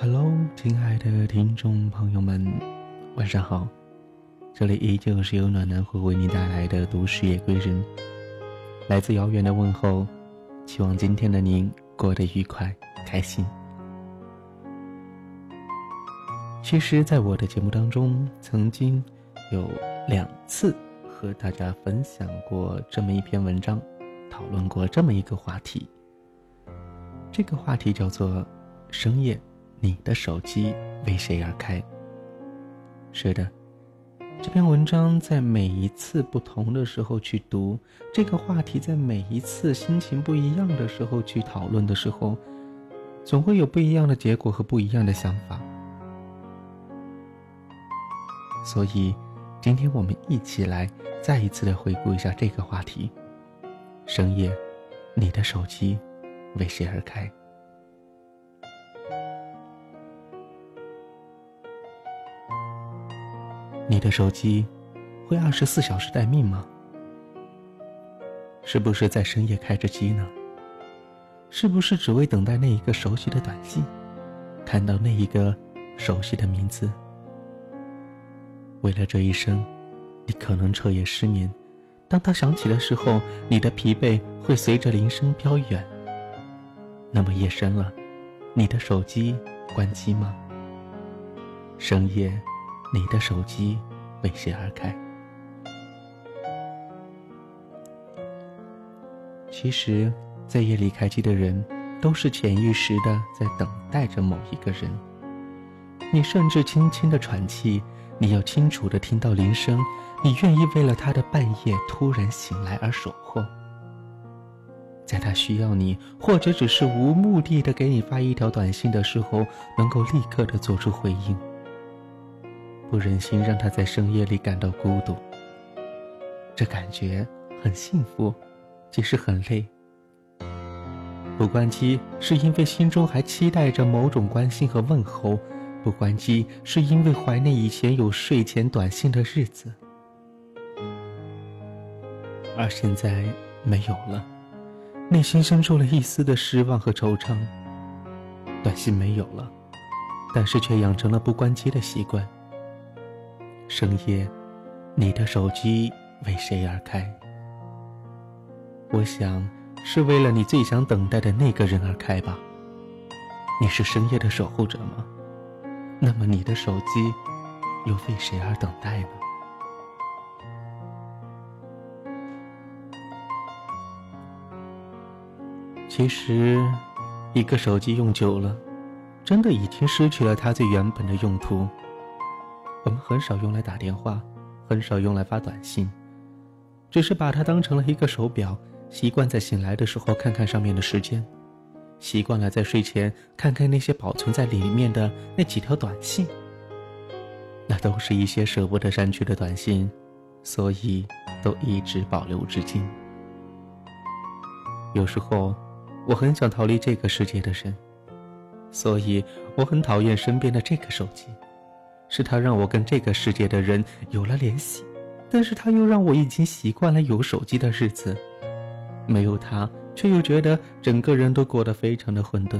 Hello，亲爱的听众朋友们，晚上好！这里依旧是由暖男会为你带来的都市夜归人，来自遥远的问候，希望今天的您过得愉快开心。其实，在我的节目当中，曾经有两次和大家分享过这么一篇文章，讨论过这么一个话题。这个话题叫做“深夜”。你的手机为谁而开？是的，这篇文章在每一次不同的时候去读，这个话题在每一次心情不一样的时候去讨论的时候，总会有不一样的结果和不一样的想法。所以，今天我们一起来再一次的回顾一下这个话题：深夜，你的手机为谁而开？你的手机会二十四小时待命吗？是不是在深夜开着机呢？是不是只为等待那一个熟悉的短信，看到那一个熟悉的名字？为了这一生，你可能彻夜失眠。当他响起的时候，你的疲惫会随着铃声飘远。那么夜深了，你的手机关机吗？深夜。你的手机为谁而开？其实，在夜里开机的人，都是潜意识的在等待着某一个人。你甚至轻轻的喘气，你要清楚的听到铃声，你愿意为了他的半夜突然醒来而守候，在他需要你，或者只是无目的的给你发一条短信的时候，能够立刻的做出回应。不忍心让他在深夜里感到孤独，这感觉很幸福，即使很累。不关机是因为心中还期待着某种关心和问候，不关机是因为怀念以前有睡前短信的日子，而现在没有了，内心生出了一丝的失望和惆怅。短信没有了，但是却养成了不关机的习惯。深夜，你的手机为谁而开？我想，是为了你最想等待的那个人而开吧。你是深夜的守护者吗？那么你的手机又为谁而等待呢？其实，一个手机用久了，真的已经失去了它最原本的用途。我们很少用来打电话，很少用来发短信，只是把它当成了一个手表，习惯在醒来的时候看看上面的时间，习惯了在睡前看看那些保存在里面的那几条短信。那都是一些舍不得删去的短信，所以都一直保留至今。有时候，我很想逃离这个世界的人，所以我很讨厌身边的这个手机。是他让我跟这个世界的人有了联系，但是他又让我已经习惯了有手机的日子，没有他，却又觉得整个人都过得非常的混沌。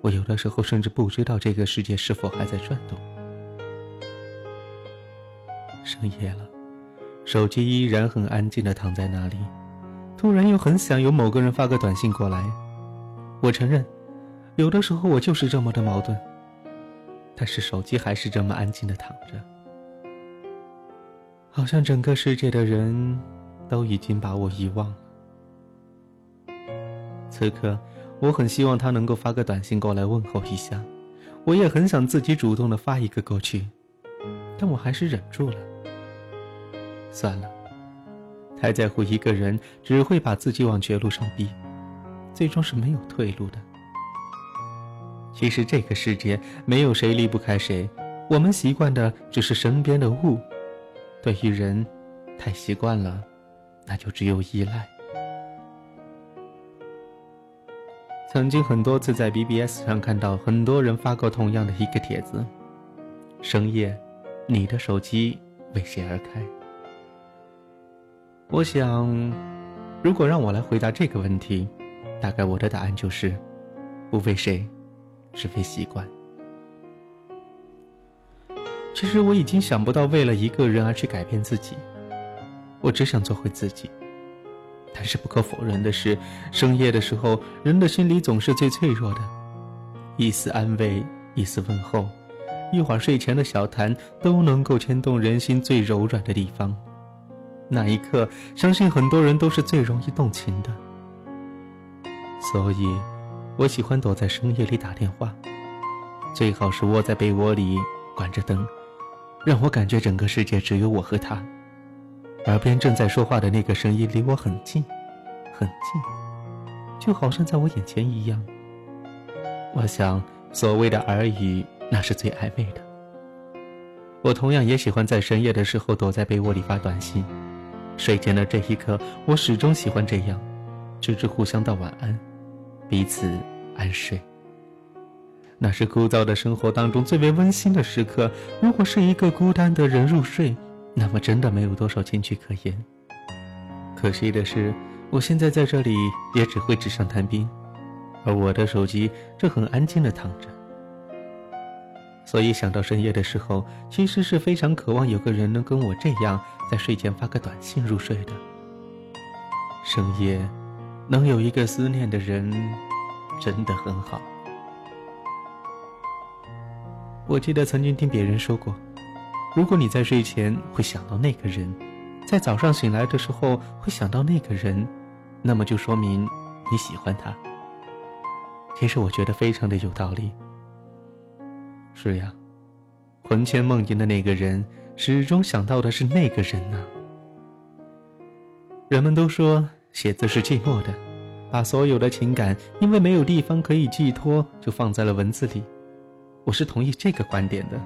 我有的时候甚至不知道这个世界是否还在转动。深夜了，手机依然很安静的躺在那里，突然又很想有某个人发个短信过来。我承认，有的时候我就是这么的矛盾。但是手机还是这么安静的躺着，好像整个世界的人都已经把我遗忘了。此刻，我很希望他能够发个短信过来问候一下，我也很想自己主动的发一个过去，但我还是忍住了。算了，太在乎一个人，只会把自己往绝路上逼，最终是没有退路的。其实这个世界没有谁离不开谁，我们习惯的只是身边的物。对于人，太习惯了，那就只有依赖。曾经很多次在 BBS 上看到很多人发过同样的一个帖子：深夜，你的手机为谁而开？我想，如果让我来回答这个问题，大概我的答案就是：不为谁。是非习惯。其实我已经想不到为了一个人而去改变自己，我只想做回自己。但是不可否认的是，深夜的时候，人的心里总是最脆弱的，一丝安慰，一丝问候，一会儿睡前的小谈，都能够牵动人心最柔软的地方。那一刻，相信很多人都是最容易动情的。所以，我喜欢躲在深夜里打电话，最好是窝在被窝里，关着灯，让我感觉整个世界只有我和他。耳边正在说话的那个声音离我很近，很近，就好像在我眼前一样。我想，所谓的耳语，那是最暧昧的。我同样也喜欢在深夜的时候躲在被窝里发短信。睡前的这一刻，我始终喜欢这样，直至互相道晚安，彼此安睡。那是枯燥的生活当中最为温馨的时刻。如果是一个孤单的人入睡。那么真的没有多少情趣可言。可惜的是，我现在在这里也只会纸上谈兵，而我的手机正很安静的躺着。所以想到深夜的时候，其实是非常渴望有个人能跟我这样在睡前发个短信入睡的。深夜，能有一个思念的人，真的很好。我记得曾经听别人说过。如果你在睡前会想到那个人，在早上醒来的时候会想到那个人，那么就说明你喜欢他。其实我觉得非常的有道理。是呀，魂牵梦萦的那个人，始终想到的是那个人呢。人们都说写字是寂寞的，把所有的情感因为没有地方可以寄托，就放在了文字里。我是同意这个观点的。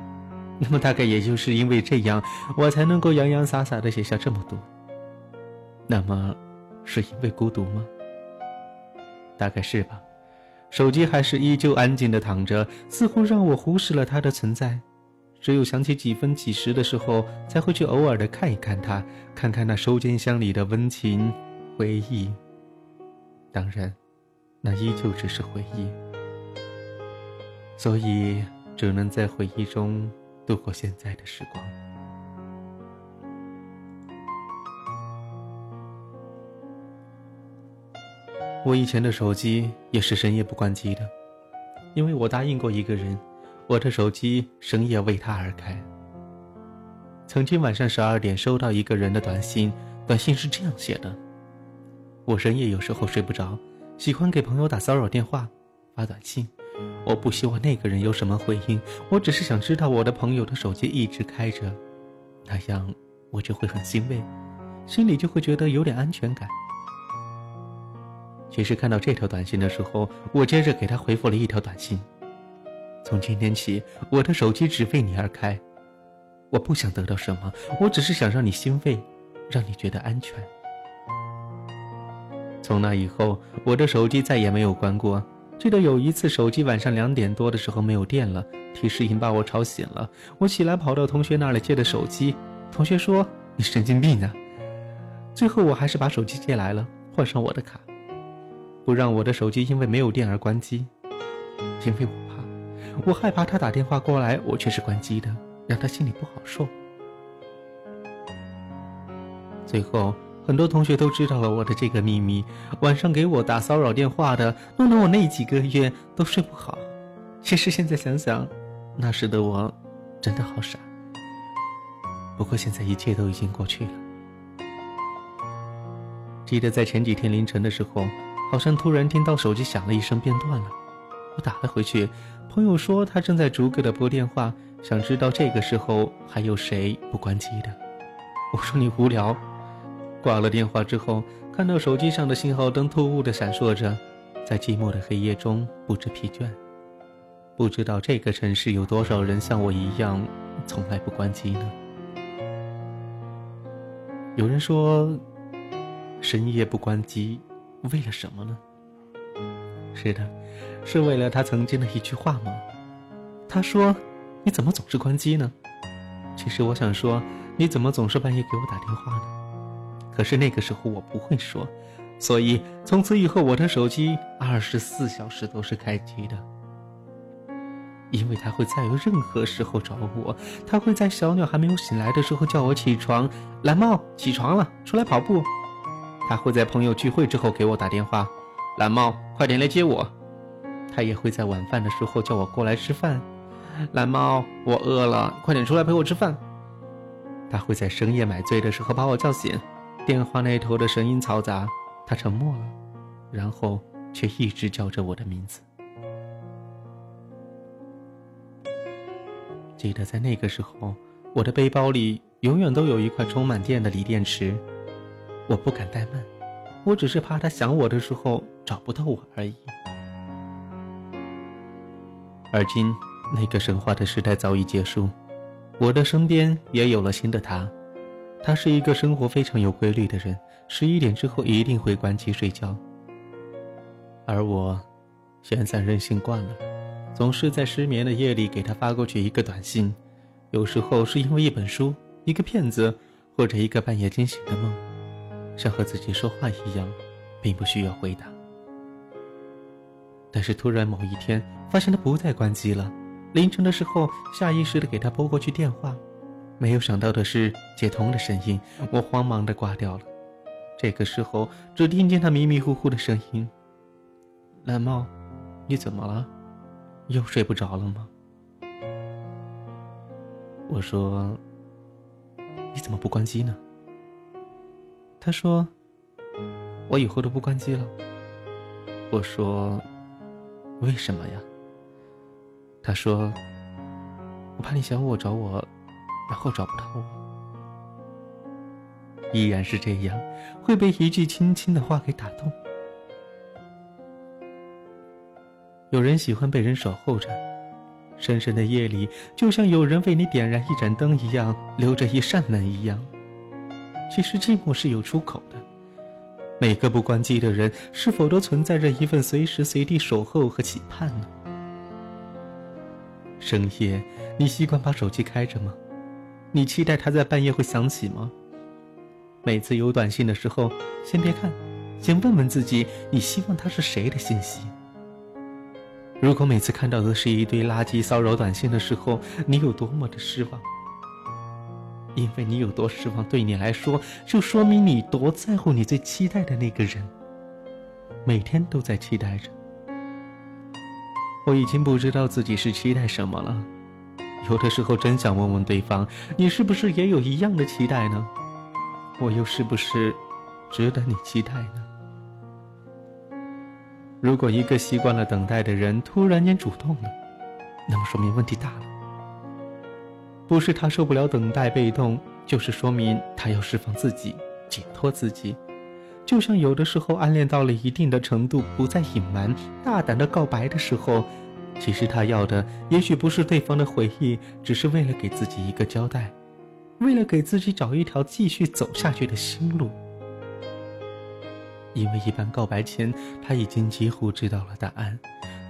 那么大概也就是因为这样，我才能够洋洋洒洒的写下这么多。那么，是因为孤独吗？大概是吧。手机还是依旧安静的躺着，似乎让我忽视了它的存在。只有想起几分几时的时候，才会去偶尔的看一看它，看看那收件箱里的温情回忆。当然，那依旧只是回忆。所以，只能在回忆中。度过现在的时光。我以前的手机也是深夜不关机的，因为我答应过一个人，我的手机深夜为他而开。曾经晚上十二点收到一个人的短信，短信是这样写的：我深夜有时候睡不着，喜欢给朋友打骚扰电话，发短信。我不希望那个人有什么回应，我只是想知道我的朋友的手机一直开着，那样我就会很欣慰，心里就会觉得有点安全感。其实看到这条短信的时候，我接着给他回复了一条短信：从今天起，我的手机只为你而开。我不想得到什么，我只是想让你欣慰，让你觉得安全。从那以后，我的手机再也没有关过。记得有一次，手机晚上两点多的时候没有电了，提示音把我吵醒了。我起来跑到同学那里借的手机，同学说：“你神经病啊！”最后我还是把手机借来了，换上我的卡，不让我的手机因为没有电而关机，因为我怕，我害怕他打电话过来，我却是关机的，让他心里不好受。最后。很多同学都知道了我的这个秘密，晚上给我打骚扰电话的，弄得我那几个月都睡不好。其实现在想想，那时的我真的好傻。不过现在一切都已经过去了。记得在前几天凌晨的时候，好像突然听到手机响了一声便断了，我打了回去，朋友说他正在逐个的拨电话，想知道这个时候还有谁不关机的。我说你无聊。挂了电话之后，看到手机上的信号灯突兀的闪烁着，在寂寞的黑夜中不知疲倦。不知道这个城市有多少人像我一样，从来不关机呢？有人说，深夜不关机，为了什么呢？是的，是为了他曾经的一句话吗？他说：“你怎么总是关机呢？”其实我想说：“你怎么总是半夜给我打电话呢？”可是那个时候我不会说，所以从此以后我的手机二十四小时都是开机的。因为他会在任何时候找我。他会在小鸟还没有醒来的时候叫我起床，蓝猫起床了，出来跑步。他会在朋友聚会之后给我打电话，蓝猫快点来接我。他也会在晚饭的时候叫我过来吃饭，蓝猫我饿了，快点出来陪我吃饭。他会在深夜买醉的时候把我叫醒，电话那头的声音嘈杂，他沉默了，然后却一直叫着我的名字。记得在那个时候，我的背包里永远都有一块充满电的锂电池。我不敢怠慢，我只是怕他想我的时候找不到我而已。而今，那个神话的时代早已结束，我的身边也有了新的他。他是一个生活非常有规律的人，十一点之后一定会关机睡觉。而我，闲散任性惯了。总是在失眠的夜里给他发过去一个短信，有时候是因为一本书、一个骗子，或者一个半夜惊醒的梦，像和自己说话一样，并不需要回答。但是突然某一天发现他不再关机了，凌晨的时候下意识的给他拨过去电话，没有想到的是接通的声音，我慌忙的挂掉了。这个时候只听见他迷迷糊糊的声音：“蓝猫，你怎么了？”又睡不着了吗？我说：“你怎么不关机呢？”他说：“我以后都不关机了。”我说：“为什么呀？”他说：“我怕你想我找我，然后找不到我。”依然是这样，会被一句轻轻的话给打动。有人喜欢被人守候着，深深的夜里，就像有人为你点燃一盏灯一样，留着一扇门一样。其实寂寞是有出口的。每个不关机的人，是否都存在着一份随时随地守候和期盼呢？深夜，你习惯把手机开着吗？你期待他在半夜会响起吗？每次有短信的时候，先别看，先问问自己，你希望他是谁的信息？如果每次看到的是一堆垃圾骚扰短信的时候，你有多么的失望？因为你有多失望，对你来说，就说明你多在乎你最期待的那个人。每天都在期待着。我已经不知道自己是期待什么了。有的时候真想问问对方，你是不是也有一样的期待呢？我又是不是值得你期待呢？如果一个习惯了等待的人突然间主动了，那么说明问题大了。不是他受不了等待被动，就是说明他要释放自己，解脱自己。就像有的时候暗恋到了一定的程度，不再隐瞒，大胆的告白的时候，其实他要的也许不是对方的回忆，只是为了给自己一个交代，为了给自己找一条继续走下去的新路。因为一般告白前，他已经几乎知道了答案，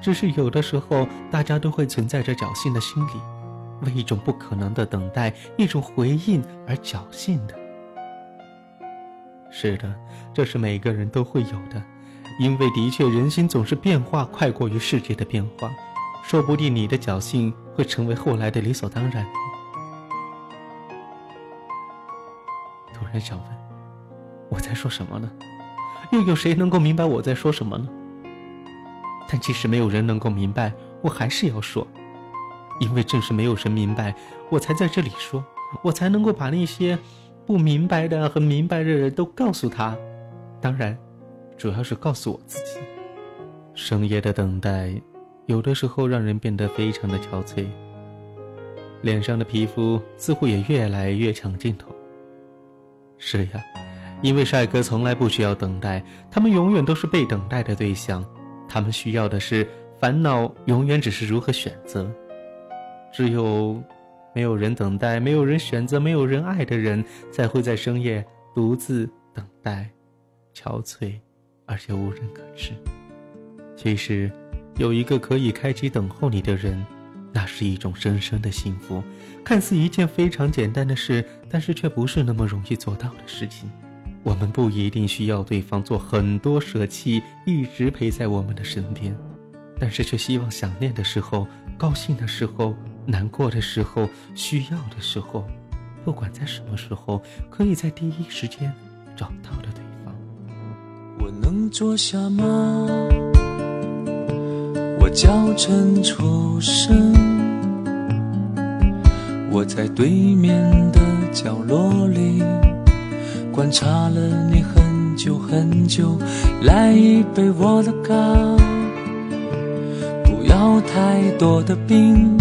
只是有的时候，大家都会存在着侥幸的心理，为一种不可能的等待、一种回应而侥幸的。是的，这是每个人都会有的，因为的确人心总是变化快过于世界的变化，说不定你的侥幸会成为后来的理所当然。突然想问，我在说什么呢？又有谁能够明白我在说什么呢？但即使没有人能够明白，我还是要说，因为正是没有人明白，我才在这里说，我才能够把那些不明白的和明白的人都告诉他。当然，主要是告诉我自己。深夜的等待，有的时候让人变得非常的憔悴，脸上的皮肤似乎也越来越抢镜头。是呀。因为帅哥从来不需要等待，他们永远都是被等待的对象。他们需要的是烦恼，永远只是如何选择。只有没有人等待、没有人选择、没有人爱的人，才会在深夜独自等待，憔悴，而且无人可知。其实，有一个可以开机等候你的人，那是一种深深的幸福。看似一件非常简单的事，但是却不是那么容易做到的事情。我们不一定需要对方做很多舍弃，一直陪在我们的身边，但是却希望想念的时候、高兴的时候、难过的时候、需要的时候，不管在什么时候，可以在第一时间找到的对方。我能坐下吗？我叫陈出声，我在对面的角落里观察了你很久很久，来一杯我的咖。不要太多的冰，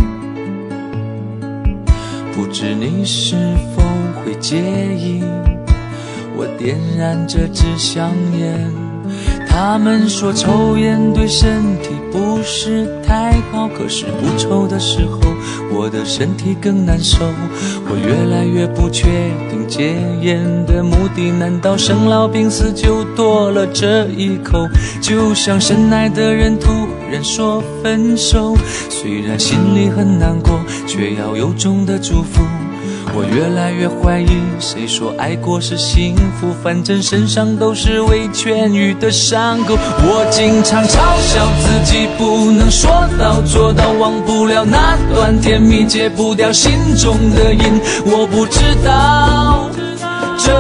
不知你是否会介意？我点燃这支香烟，他们说抽烟对身体不是太好，可是不抽的时候。我的身体更难受，我越来越不确定戒烟的目的，难道生老病死就多了这一口？就像深爱的人突然说分手，虽然心里很难过，却要由衷的祝福。我越来越怀疑，谁说爱过是幸福？反正身上都是未痊愈的伤口。我经常嘲笑自己不能说到做到，忘不了那段甜蜜，戒不掉心中的瘾。我不知道这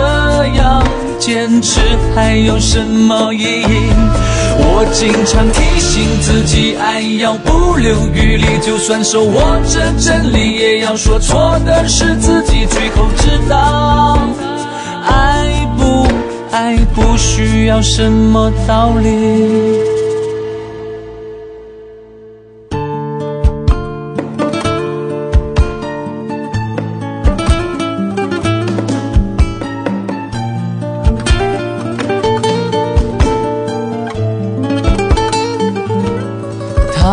样坚持还有什么意义。我经常提醒自己，爱要不留余力，就算手握着真理，也要说错的是自己。最后知道，爱不爱不需要什么道理。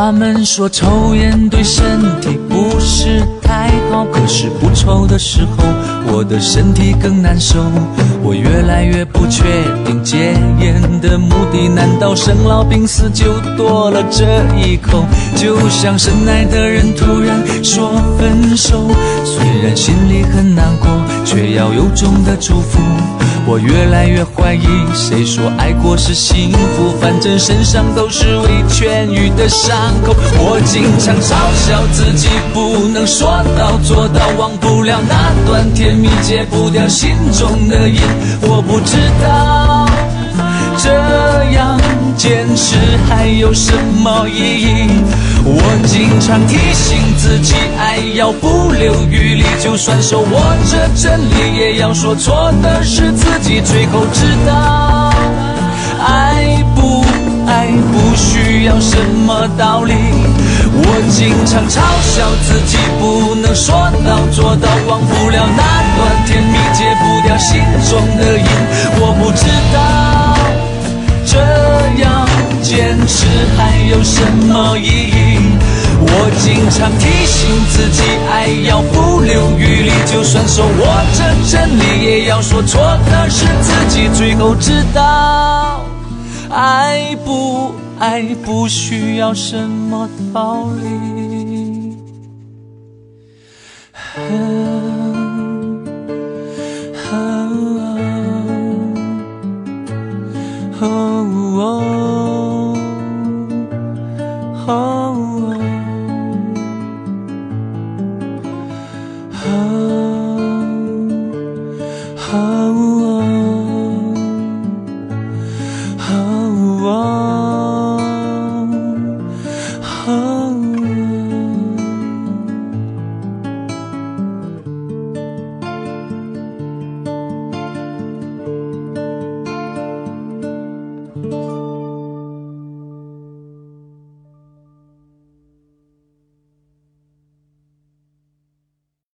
他们说抽烟对身体不是太好，可是不抽的时候，我的身体更难受。我越来越不确定戒烟的目的，难道生老病死就多了这一口？就像深爱的人突然说分手，虽然心里很难过，却要由衷的祝福。我越来越怀疑，谁说爱过是幸福？反正身上都是未痊愈的伤口。我经常嘲笑自己不能说到做到，忘不了那段甜蜜，戒不掉心中的瘾。我不知道这样坚持还有什么意义。我经常提醒自己，爱要不留余力，就算手握着真理，也要说错的是自己。最后知道，爱不爱不需要什么道理。我经常嘲笑自己不能说到做到，忘不了那段甜蜜，戒不掉心中的瘾。我不知道还有什么意义。我经常提醒自己，爱要不留余力，就算手握着真理，也要说错的是自己。最后知道，爱不爱不需要什么道理。